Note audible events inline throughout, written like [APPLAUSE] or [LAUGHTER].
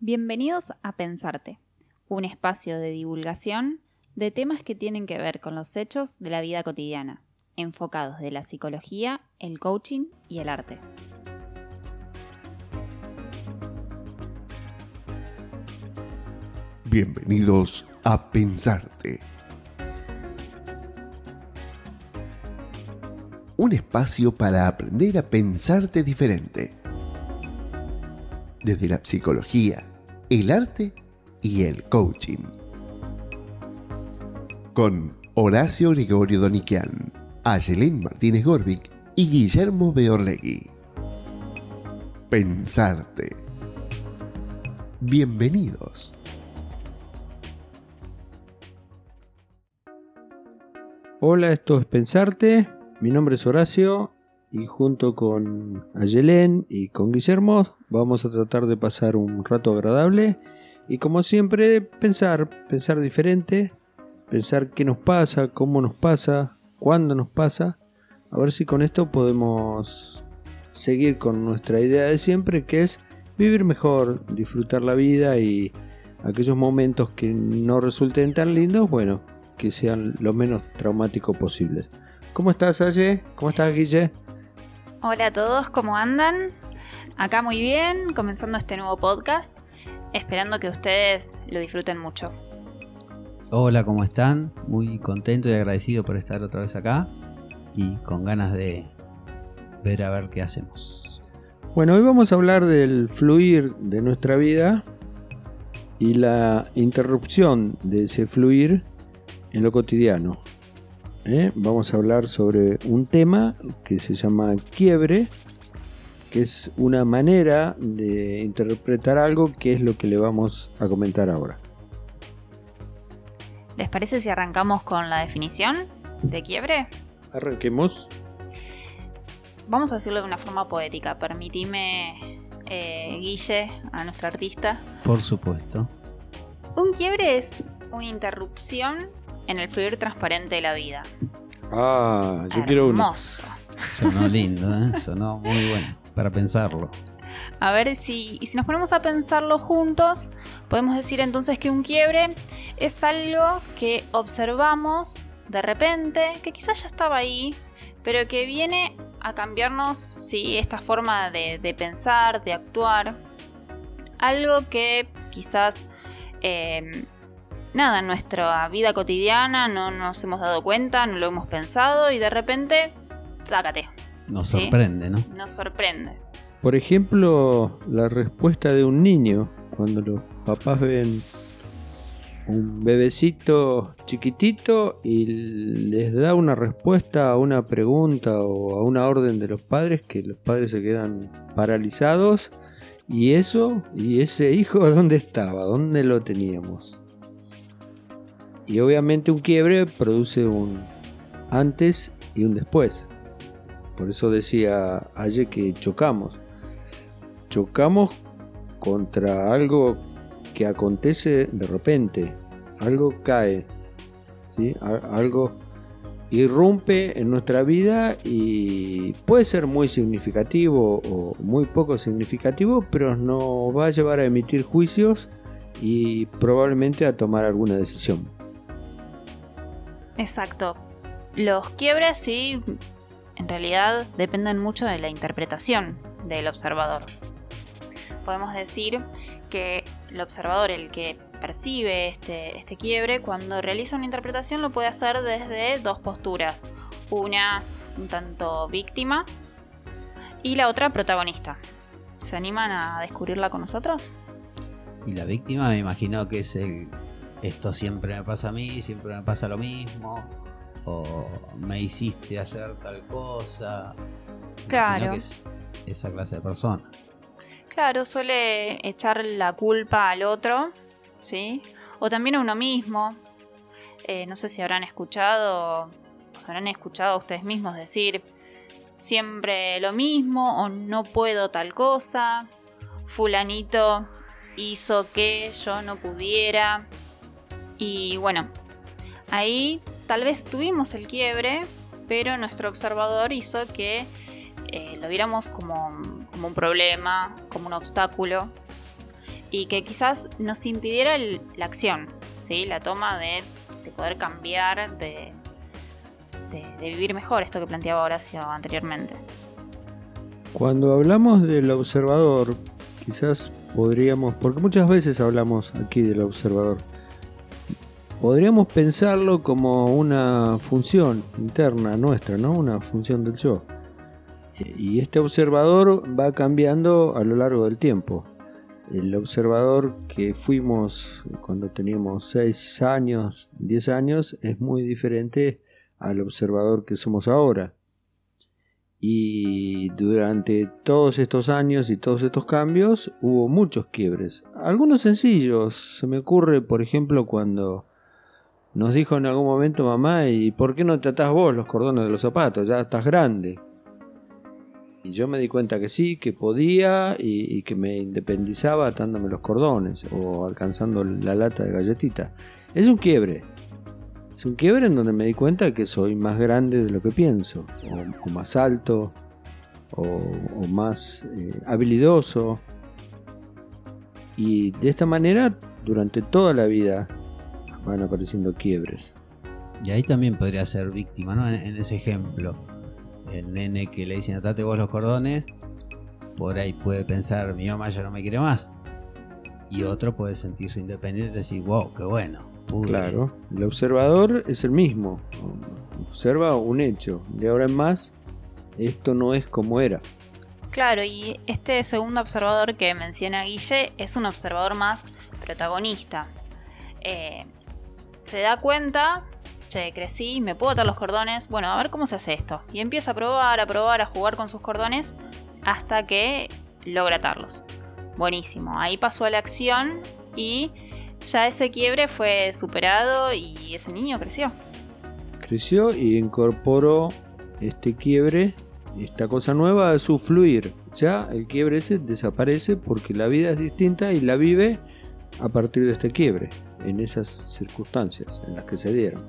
Bienvenidos a Pensarte, un espacio de divulgación de temas que tienen que ver con los hechos de la vida cotidiana, enfocados de la psicología, el coaching y el arte. Bienvenidos a Pensarte. Un espacio para aprender a pensarte diferente. Desde la psicología, el arte y el coaching. Con Horacio Gregorio Doniquian, Ayelén Martínez Gorbic y Guillermo Beorlegui. Pensarte. Bienvenidos. Hola, esto es Pensarte. Mi nombre es Horacio y junto con Ayelén y con Guillermo vamos a tratar de pasar un rato agradable y como siempre pensar, pensar diferente, pensar qué nos pasa, cómo nos pasa, cuándo nos pasa, a ver si con esto podemos seguir con nuestra idea de siempre que es vivir mejor, disfrutar la vida y aquellos momentos que no resulten tan lindos, bueno, que sean lo menos traumáticos posibles. ¿Cómo estás, Aye? ¿Cómo estás, Guille? Hola a todos, ¿cómo andan? Acá muy bien, comenzando este nuevo podcast, esperando que ustedes lo disfruten mucho. Hola, ¿cómo están? Muy contento y agradecido por estar otra vez acá y con ganas de ver a ver qué hacemos. Bueno, hoy vamos a hablar del fluir de nuestra vida y la interrupción de ese fluir en lo cotidiano. ¿Eh? Vamos a hablar sobre un tema que se llama quiebre, que es una manera de interpretar algo que es lo que le vamos a comentar ahora. ¿Les parece si arrancamos con la definición de quiebre? Arranquemos. Vamos a decirlo de una forma poética. Permitime, eh, Guille, a nuestra artista. Por supuesto. Un quiebre es una interrupción en el fluir transparente de la vida. Ah, yo quiero uno. Hermoso. Sonó [LAUGHS] lindo, ¿eh? Sonó muy bueno para pensarlo. A ver si, y si nos ponemos a pensarlo juntos, podemos decir entonces que un quiebre es algo que observamos de repente, que quizás ya estaba ahí, pero que viene a cambiarnos, sí, esta forma de, de pensar, de actuar. Algo que quizás, eh, nada, en nuestra vida cotidiana no nos hemos dado cuenta, no lo hemos pensado y de repente, sácate, Nos Sí. sorprende, ¿no? nos sorprende. Por ejemplo, la respuesta de un niño cuando los papás ven un bebecito chiquitito y les da una respuesta a una pregunta o a una orden de los padres que los padres se quedan paralizados y eso y ese hijo dónde estaba, dónde lo teníamos. Y obviamente un quiebre produce un antes y un después. Por eso decía ayer que chocamos. Chocamos contra algo que acontece de repente. Algo cae. ¿sí? Algo irrumpe en nuestra vida y puede ser muy significativo o muy poco significativo, pero nos va a llevar a emitir juicios y probablemente a tomar alguna decisión. Exacto. Los quiebres sí, en realidad dependen mucho de la interpretación del observador. Podemos decir que el observador, el que percibe este, este quiebre, cuando realiza una interpretación lo puede hacer desde dos posturas. Una un tanto víctima y la otra protagonista. ¿Se animan a descubrirla con nosotros? Y la víctima me imagino que es el esto siempre me pasa a mí, siempre me pasa lo mismo, o me hiciste hacer tal cosa. Claro. imagino que es esa clase de persona. Claro, suele echar la culpa al otro, ¿sí? O también a uno mismo. Eh, no sé si habrán escuchado, os habrán escuchado ustedes mismos decir siempre lo mismo o no puedo tal cosa. Fulanito hizo que yo no pudiera. Y bueno, ahí tal vez tuvimos el quiebre, pero nuestro observador hizo que eh, lo viéramos como, como un problema, como un obstáculo. y que quizás nos impidiera la acción, ¿sí? la toma de, de poder cambiar, de, de- de vivir mejor, esto que planteaba Horacio anteriormente. Cuando hablamos del observador, quizás podríamos, porque muchas veces hablamos aquí del observador, podríamos pensarlo como una función interna nuestra, ¿no? Una función del yo. Y este observador va cambiando a lo largo del tiempo. El observador que fuimos cuando teníamos 6 años, 10 años, es muy diferente al observador que somos ahora. Y durante todos estos años y todos estos cambios hubo muchos quiebres. Algunos sencillos. Se me ocurre, por ejemplo, cuando nos dijo en algún momento mamá, ¿y por qué no te atás vos los cordones de los zapatos? Ya estás grande. Y yo me di cuenta que sí, que podía y, que me independizaba atándome los cordones o alcanzando la lata de galletita. Es un quiebre. Es un quiebre en donde me di cuenta que soy más grande de lo que pienso, o, más alto, o, o más eh, habilidoso. Y de esta manera, durante toda la vida, van apareciendo quiebres. Y ahí también podría ser víctima, ¿no? En, en ese ejemplo. El nene que le dicen atate vos los cordones, por ahí puede pensar, mi mamá ya no me quiere más. Y otro puede sentirse independiente y decir, wow, qué bueno. pude". Claro, el observador es el mismo. Observa un hecho. De ahora en más, esto no es como era. Claro, y este segundo observador que menciona Guille es un observador más protagonista. Eh, se da cuenta, che, crecí, me puedo atar los cordones, bueno, a ver cómo se hace esto. Y empieza a probar, a probar, a jugar con sus cordones hasta que logra atarlos. Buenísimo, ahí pasó a la acción y ya ese quiebre fue superado y ese niño creció. Creció y incorporó este quiebre, esta cosa nueva a su fluir. Ya el quiebre ese desaparece porque la vida es distinta y la vive a partir de este quiebre, en esas circunstancias en las que se dieron.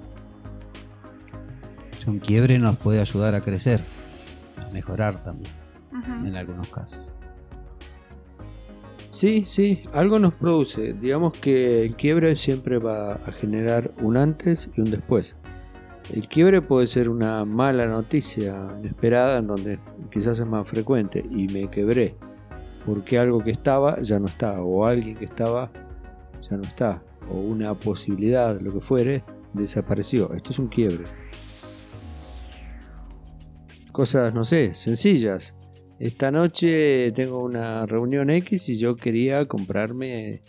Un quiebre nos puede ayudar a crecer, a mejorar también, en algunos casos. Sí, sí, algo nos produce. Digamos que el quiebre siempre va a generar un antes y un después. El quiebre puede ser una mala noticia inesperada en donde quizás es más frecuente y me quebré porque algo que estaba ya no está o alguien que estaba ya no está o una posibilidad, lo que fuere, desapareció. Esto es un quiebre. Cosas, no sé, sencillas. Esta noche tengo una reunión X y yo quería comprarme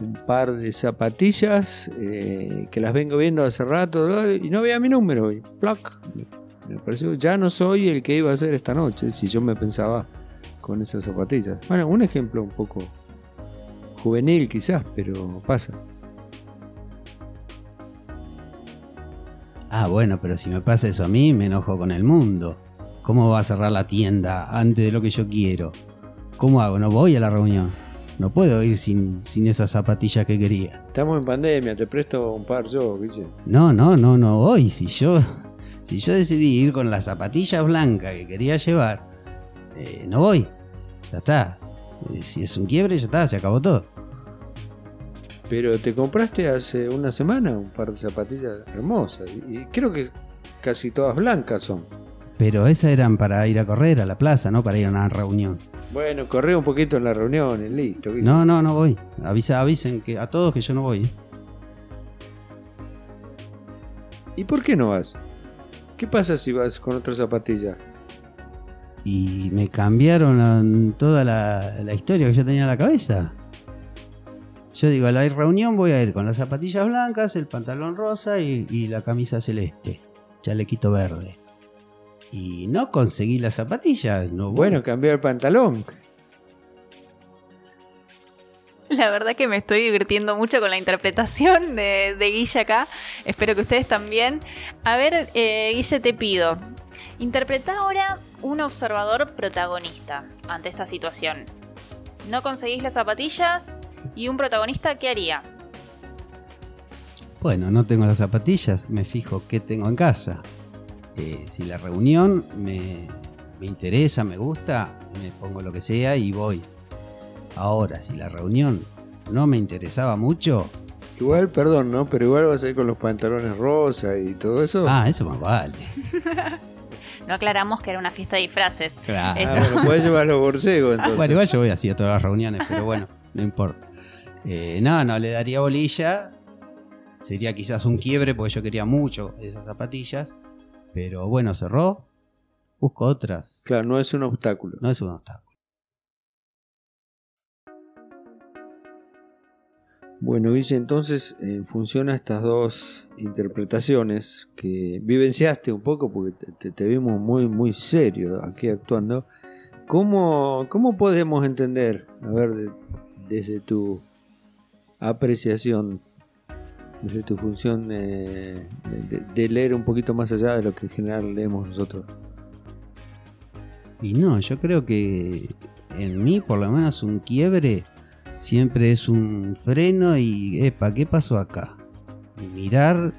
un par de zapatillas eh, que las vengo viendo hace rato y no veía mi número y ¡plac! me pareció ya no soy el que iba a hacer esta noche si yo me pensaba con esas zapatillas bueno un ejemplo un poco juvenil quizás pero pasa Ah, bueno, pero si me pasa eso a mí, me enojo con el mundo. ¿Cómo va a cerrar la tienda antes de lo que yo quiero? ¿Cómo hago? No voy a la reunión. No puedo ir sin, sin esas zapatillas que quería. estamos en pandemia te presto un par yo Guille. No, no, no, no voy. Si yo, si yo decidí ir con las zapatillas blancas que quería llevar, eh, no voy. Ya está. Eh, Si es un quiebre, ya está, se acabó todo. Pero te compraste hace una semana un par de zapatillas hermosas y, creo que casi todas blancas son Pero esas eran para ir a correr a la plaza, no para ir a una reunión. bueno corre un poquito en la reunión y listo. No, no, no voy. Avisa, avisen que a todos que yo no voy. ¿Y por qué no vas? ¿Qué pasa si vas con otra zapatilla? Y me cambiaron toda la, la historia que yo tenía en la cabeza. Yo digo, a la reunión voy a ir con las zapatillas blancas, el pantalón rosa y, y la camisa celeste, chalequito verde. Y no conseguí las zapatillas, no. Bueno, cambiar el pantalón. La verdad que me estoy divirtiendo mucho con la interpretación de, de Guille acá. Espero que ustedes también. A ver, eh, Guille, te pido. Interpreta ahora un observador protagonista ante esta situación. No conseguís las zapatillas y un protagonista, ¿qué haría? Bueno, no tengo las zapatillas, me fijo qué tengo en casa. Eh, si la reunión me, me interesa, me gusta, me pongo lo que sea y voy. Ahora, si la reunión no me interesaba mucho, Igual, perdón, ¿no? Pero igual vas a ir con los pantalones rosa y todo eso. ah, eso más vale. [LAUGHS] No aclaramos que era una fiesta de disfraces. Claro. Ah, bueno, puedes llevar los borcegos entonces. Bueno, igual yo voy así a todas las reuniones, pero bueno, [LAUGHS] no importa. Eh, no, no le daría bolilla. Sería quizás un quiebre porque yo quería mucho esas zapatillas. Pero bueno, cerró. Busco otras. Claro, no es un obstáculo. No es un obstáculo. Bueno, Guille, entonces, en función a estas dos interpretaciones que vivenciaste un poco, porque te, vimos muy, muy serio aquí actuando, ¿cómo, cómo podemos entender, a ver, de- desde tu apreciación, desde tu función eh, de, leer un poquito más allá de lo que en general leemos nosotros? Y no, yo creo que en mí, por lo menos, un quiebre siempre es un freno y, epa, ¿qué pasó acá? Y mirar,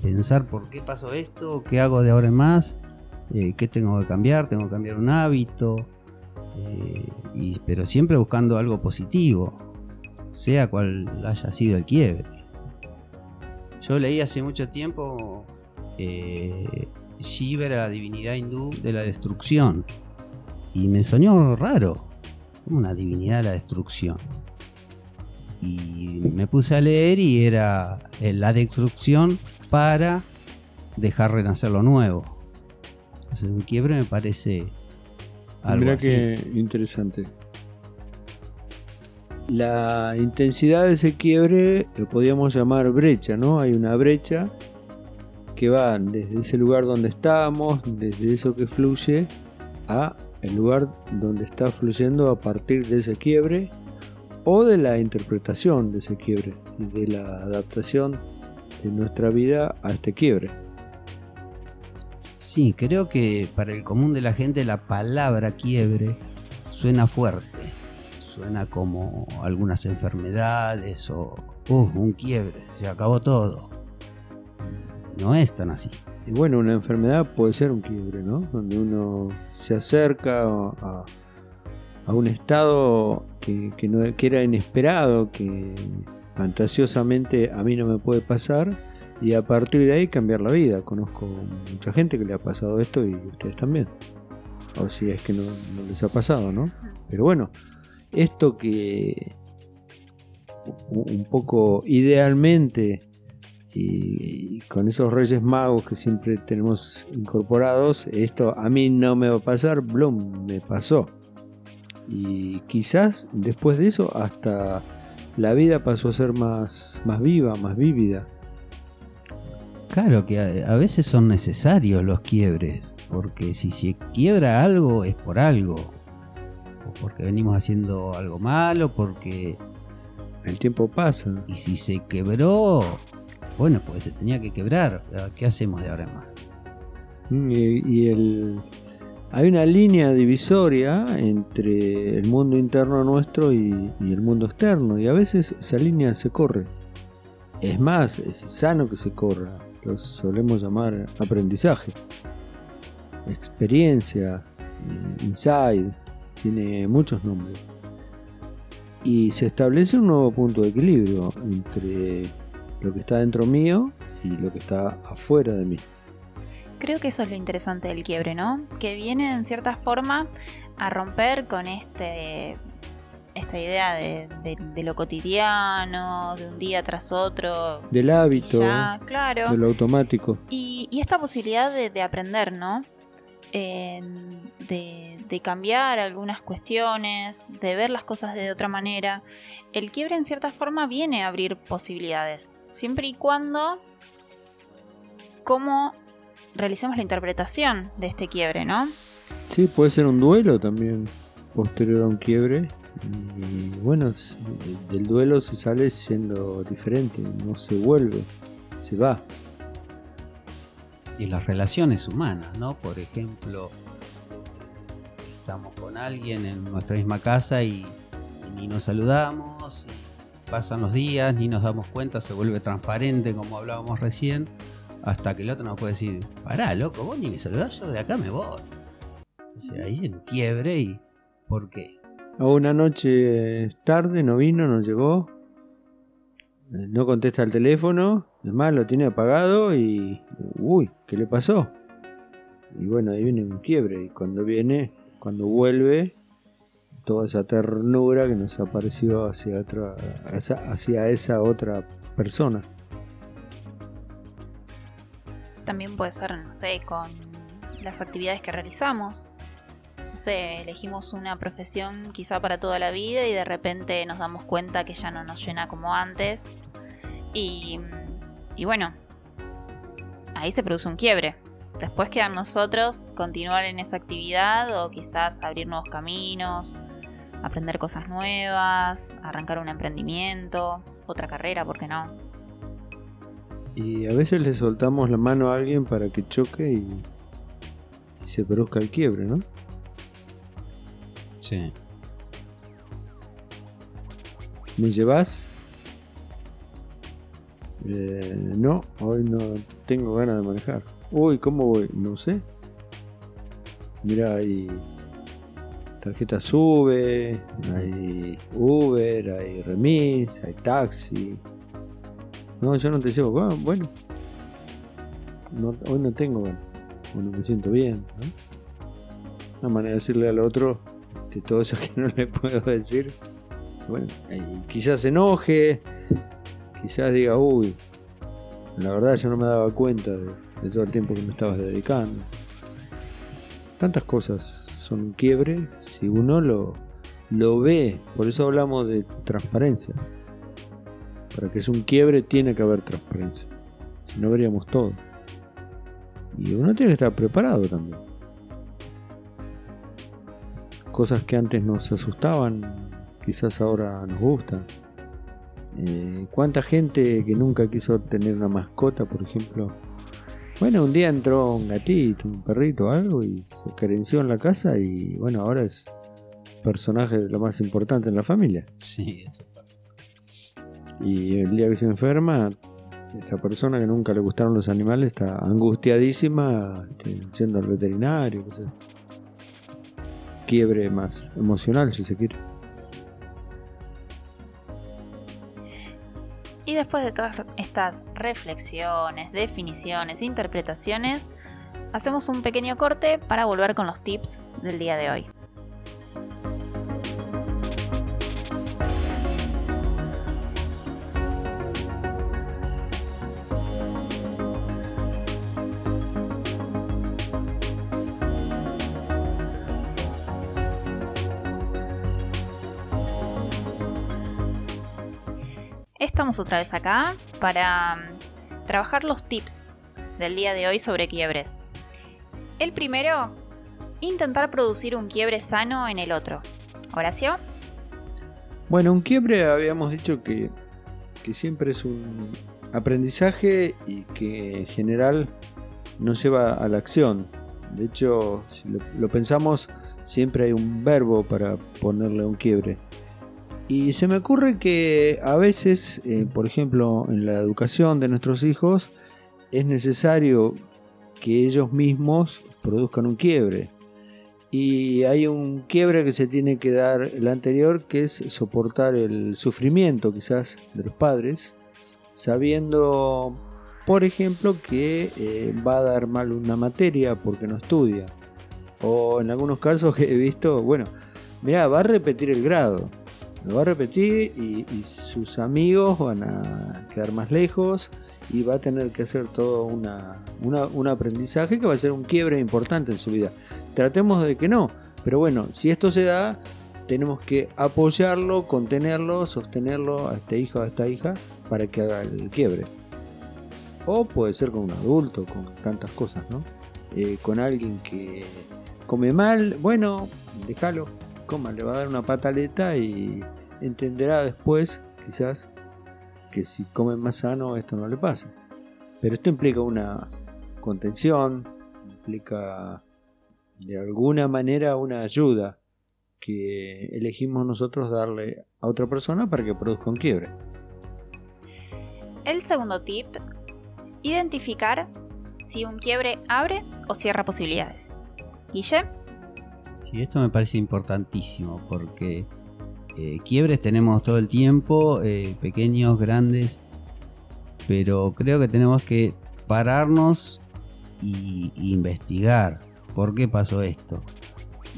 pensar por qué pasó esto, qué hago de ahora en más, eh, qué tengo que cambiar, tengo que cambiar un hábito, eh, pero siempre buscando algo positivo, sea cual haya sido el quiebre. Yo leí hace mucho tiempo eh, Shiva, la divinidad hindú de la destrucción, y me soñó raro, una divinidad de la destrucción. Y me puse a leer y era eh, la destrucción para dejar renacer lo nuevo. Entonces un quiebre me parece algo Mira así. qué interesante. La intensidad de ese quiebre lo podríamos llamar brecha, ¿no? Hay una brecha que va desde ese lugar donde estábamos, desde eso que fluye, a el lugar donde está fluyendo a partir de ese quiebre o de la interpretación de ese quiebre de la adaptación de nuestra vida a este quiebre. Sí, creo que para el común de la gente la palabra quiebre suena fuerte. Suena como algunas enfermedades o "Uh, un quiebre, se acabó todo. No es tan así. Y bueno, una enfermedad puede ser un quiebre, ¿no? Donde uno se acerca a, a un estado que, que no, que era inesperado, que fantasiosamente a mí no me puede pasar, y a partir de ahí cambiar la vida. Conozco mucha gente que le ha pasado esto y ustedes también. O si es que no, les ha pasado, ¿no? Pero bueno, esto que un poco idealmente y, y con esos reyes magos que siempre tenemos incorporados, esto a mí no me va a pasar, Bloom me pasó. Y quizás después de eso hasta la vida pasó a ser más, más viva, más vívida. Claro que a, a veces son necesarios los quiebres, porque si se quiebra algo es por algo. O porque venimos haciendo algo malo, porque... El tiempo pasa. Y si se quebró, bueno, pues se tenía que quebrar. ¿Qué hacemos de ahora en más? Mm, Y, y el, hay una línea divisoria entre el mundo interno nuestro y, y el mundo externo, y a veces esa línea se corre. Es más, es sano que se corra, lo solemos llamar aprendizaje, experiencia, insight, tiene muchos nombres. Y se establece un nuevo punto de equilibrio entre lo que está dentro mío y lo que está afuera de mí. Creo que eso es lo interesante del quiebre, ¿no? Que viene en cierta forma a romper con este esta idea de, de- de lo cotidiano, de un día tras otro. Del hábito, Ya, claro. de lo automático. Y, y esta posibilidad de, de aprender, ¿no? Eh, de, de cambiar algunas cuestiones, de ver las cosas de otra manera. El quiebre en cierta forma viene a abrir posibilidades, siempre y cuando cómo realicemos la interpretación de este quiebre, ¿no? Sí, puede ser un duelo también posterior a un quiebre. Y bueno, del duelo se sale siendo diferente, no se vuelve, se va. Y las relaciones humanas, ¿no? Por ejemplo, estamos con alguien en nuestra misma casa y, ni nos saludamos, y pasan los días, ni nos damos cuenta, se vuelve transparente como hablábamos recién, hasta que el otro nos puede decir, pará, loco, vos ni me saludás, yo de acá me voy. Entonces ahí un quiebre y ¿por qué? A una noche tarde no vino, no llegó. Eh, No contesta el teléfono. Es más, lo tiene apagado y... Uy, ¿qué le pasó? Y bueno, ahí viene un quiebre. Y cuando viene, cuando vuelve, toda esa ternura que nos apareció hacia, otra, hacia, hacia esa otra persona. También puede ser, no sé, con las actividades que realizamos. No sé, elegimos una profesión quizá para toda la vida y de repente nos damos cuenta que ya no nos llena como antes. Y, bueno, ahí se produce un quiebre. Después quedan nosotros continuar en esa actividad o quizás abrir nuevos caminos, aprender cosas nuevas, arrancar un emprendimiento, otra carrera, ¿por qué no? Y a veces le soltamos la mano a alguien para que choque y se produzca el quiebre, ¿no? Sí. ¿Me llevas? Eh, no, hoy no tengo ganas de manejar. Uy, ¿cómo voy? No sé. Mira, hay tarjeta sube, hay Uber, hay remis, hay taxi. No, yo no te llevo. Ah, bueno, no, hoy no tengo ganas. Hoy no me siento bien. Una manera de decirle al otro este, todo eso que [LAUGHS] no le puedo decir. Bueno, y quizás enoje, quizás diga, uy, la verdad yo no me daba cuenta de, de todo el tiempo que me estabas dedicando. Tantas cosas son un quiebre si uno lo, lo ve. Por eso hablamos de transparencia. Para que es un quiebre tiene que haber transparencia. Si no veríamos todo. Y uno tiene que estar preparado también. Cosas que antes nos asustaban, quizás ahora nos gustan. Eh, ¿Cuánta gente que nunca quiso tener una mascota, por ejemplo? Bueno, un día entró un gatito, un perrito, algo y se carenció en la casa y bueno, ahora es personaje lo más importante en la familia. Sí, eso pasa. Y el día que se enferma, esta persona que nunca le gustaron los animales está angustiadísima, este, yendo al veterinario, qué sé. Quiebre más emocional si se quiere. Y después de todas estas reflexiones, definiciones, interpretaciones, hacemos un pequeño corte para volver con los tips del día de hoy. Otra vez acá para mm, trabajar los tips del día de hoy sobre quiebres. El primero, intentar producir un quiebre sano en el otro. Horacio, Bueno, un quiebre habíamos dicho que, que siempre es un aprendizaje y que en general nos lleva a la acción. De hecho, si lo pensamos, siempre hay un verbo para ponerle un quiebre. Y se me ocurre que a veces, eh, por ejemplo, en la educación de nuestros hijos, es necesario que ellos mismos produzcan un quiebre. Y hay un quiebre que se tiene que dar el anterior, que es soportar el sufrimiento quizás de los padres, sabiendo, por ejemplo, que eh, va a dar mal una materia porque no estudia. O en algunos casos que [LAUGHS] he visto, bueno, mira, va a repetir el grado. Lo va a repetir y, sus amigos van a quedar más lejos y va a tener que hacer todo una, una- un aprendizaje que va a ser un quiebre importante en su vida. Tratemos de que no, pero bueno, si esto se da, tenemos que apoyarlo, contenerlo, sostenerlo a este hijo, a esta hija, para que haga el quiebre. O puede ser con un adulto, con tantas cosas, ¿no? Eh, con alguien que come mal, bueno, déjalo, coma, le va a dar una pataleta y entenderá después, quizás, que si come más sano esto no le pasa. Pero esto implica una contención, implica de alguna manera una ayuda que elegimos nosotros darle a otra persona para que produzca un quiebre. el segundo tip, identificar si un quiebre abre o cierra posibilidades. Guille, Sí, esto me parece importantísimo porque eh, quiebres tenemos todo el tiempo, eh, pequeños, grandes, pero creo que tenemos que pararnos y, y investigar por qué pasó esto.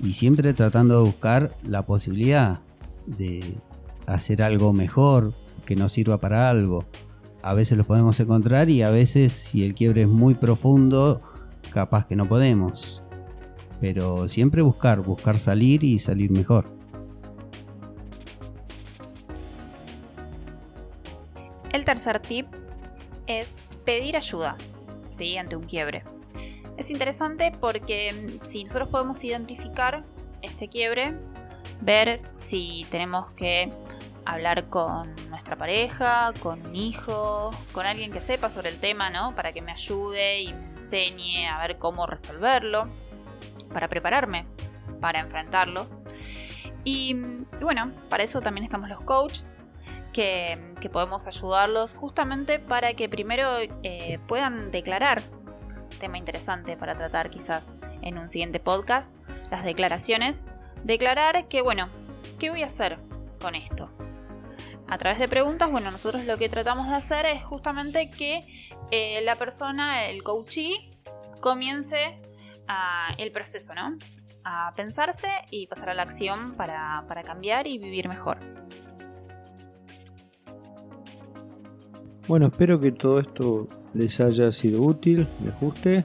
Y siempre tratando de buscar la posibilidad de hacer algo mejor, que nos sirva para algo. A veces lo podemos encontrar y a veces si el quiebre es muy profundo, capaz que no podemos. Pero siempre buscar, buscar salir y salir mejor. El tercer tip es pedir ayuda, ¿sí? Ante un quiebre. Es interesante porque mm, si nosotros podemos identificar este quiebre, ver si tenemos que hablar con nuestra pareja, con un hijo, con alguien que sepa sobre el tema, ¿no? Para que me ayude y me enseñe a ver cómo resolverlo, para prepararme para enfrentarlo. Y, bueno, para eso también estamos los coaches, que, que podemos ayudarlos justamente para que primero eh, puedan declarar, tema interesante para tratar quizás en un siguiente podcast, las declaraciones, declarar que, bueno, ¿qué voy a hacer con esto? A través de preguntas, bueno, nosotros lo que tratamos de hacer es justamente que eh, la persona, el coachee, comience el proceso, ¿no? A pensarse y pasar a la acción para, para cambiar y vivir mejor. Bueno, espero que todo esto les haya sido útil, les guste.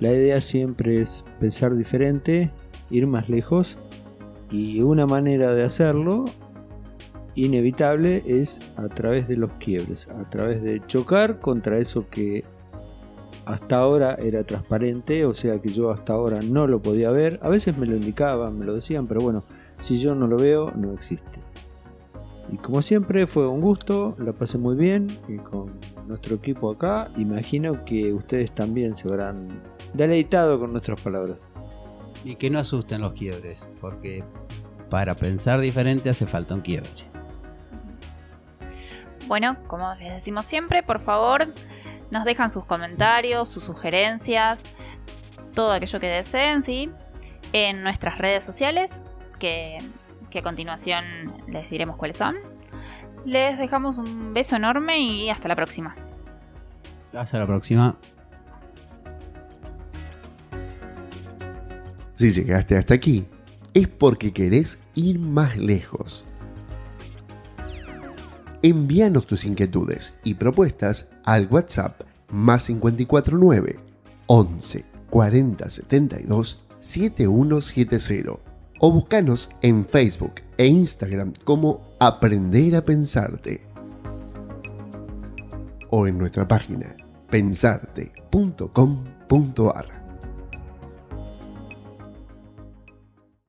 La idea siempre es pensar diferente, ir más lejos y una manera de hacerlo inevitable es a través de los quiebres, a través de chocar contra eso que hasta ahora era transparente, o sea que yo hasta ahora no lo podía ver. A veces me lo indicaban, me lo decían, pero bueno, si yo no lo veo, no existe. Y como siempre fue un gusto, la pasé muy bien y con nuestro equipo acá. Imagino que ustedes también se habrán deleitado con nuestras palabras. Y que no asusten los quiebres, porque para pensar diferente hace falta un quiebre. Bueno, como les decimos siempre, por favor, nos dejan sus comentarios, sus sugerencias, todo aquello que deseen, ¿sí? En nuestras redes sociales, que, que a continuación les diremos cuáles son. Les dejamos un beso enorme y hasta la próxima. Hasta la próxima. Si llegaste hasta aquí, es porque querés ir más lejos. Envíanos tus inquietudes y propuestas al WhatsApp más 549 11 40 72 7170 o búscanos en Facebook e Instagram como Aprender a Pensarte o en nuestra página pensarte.com.ar.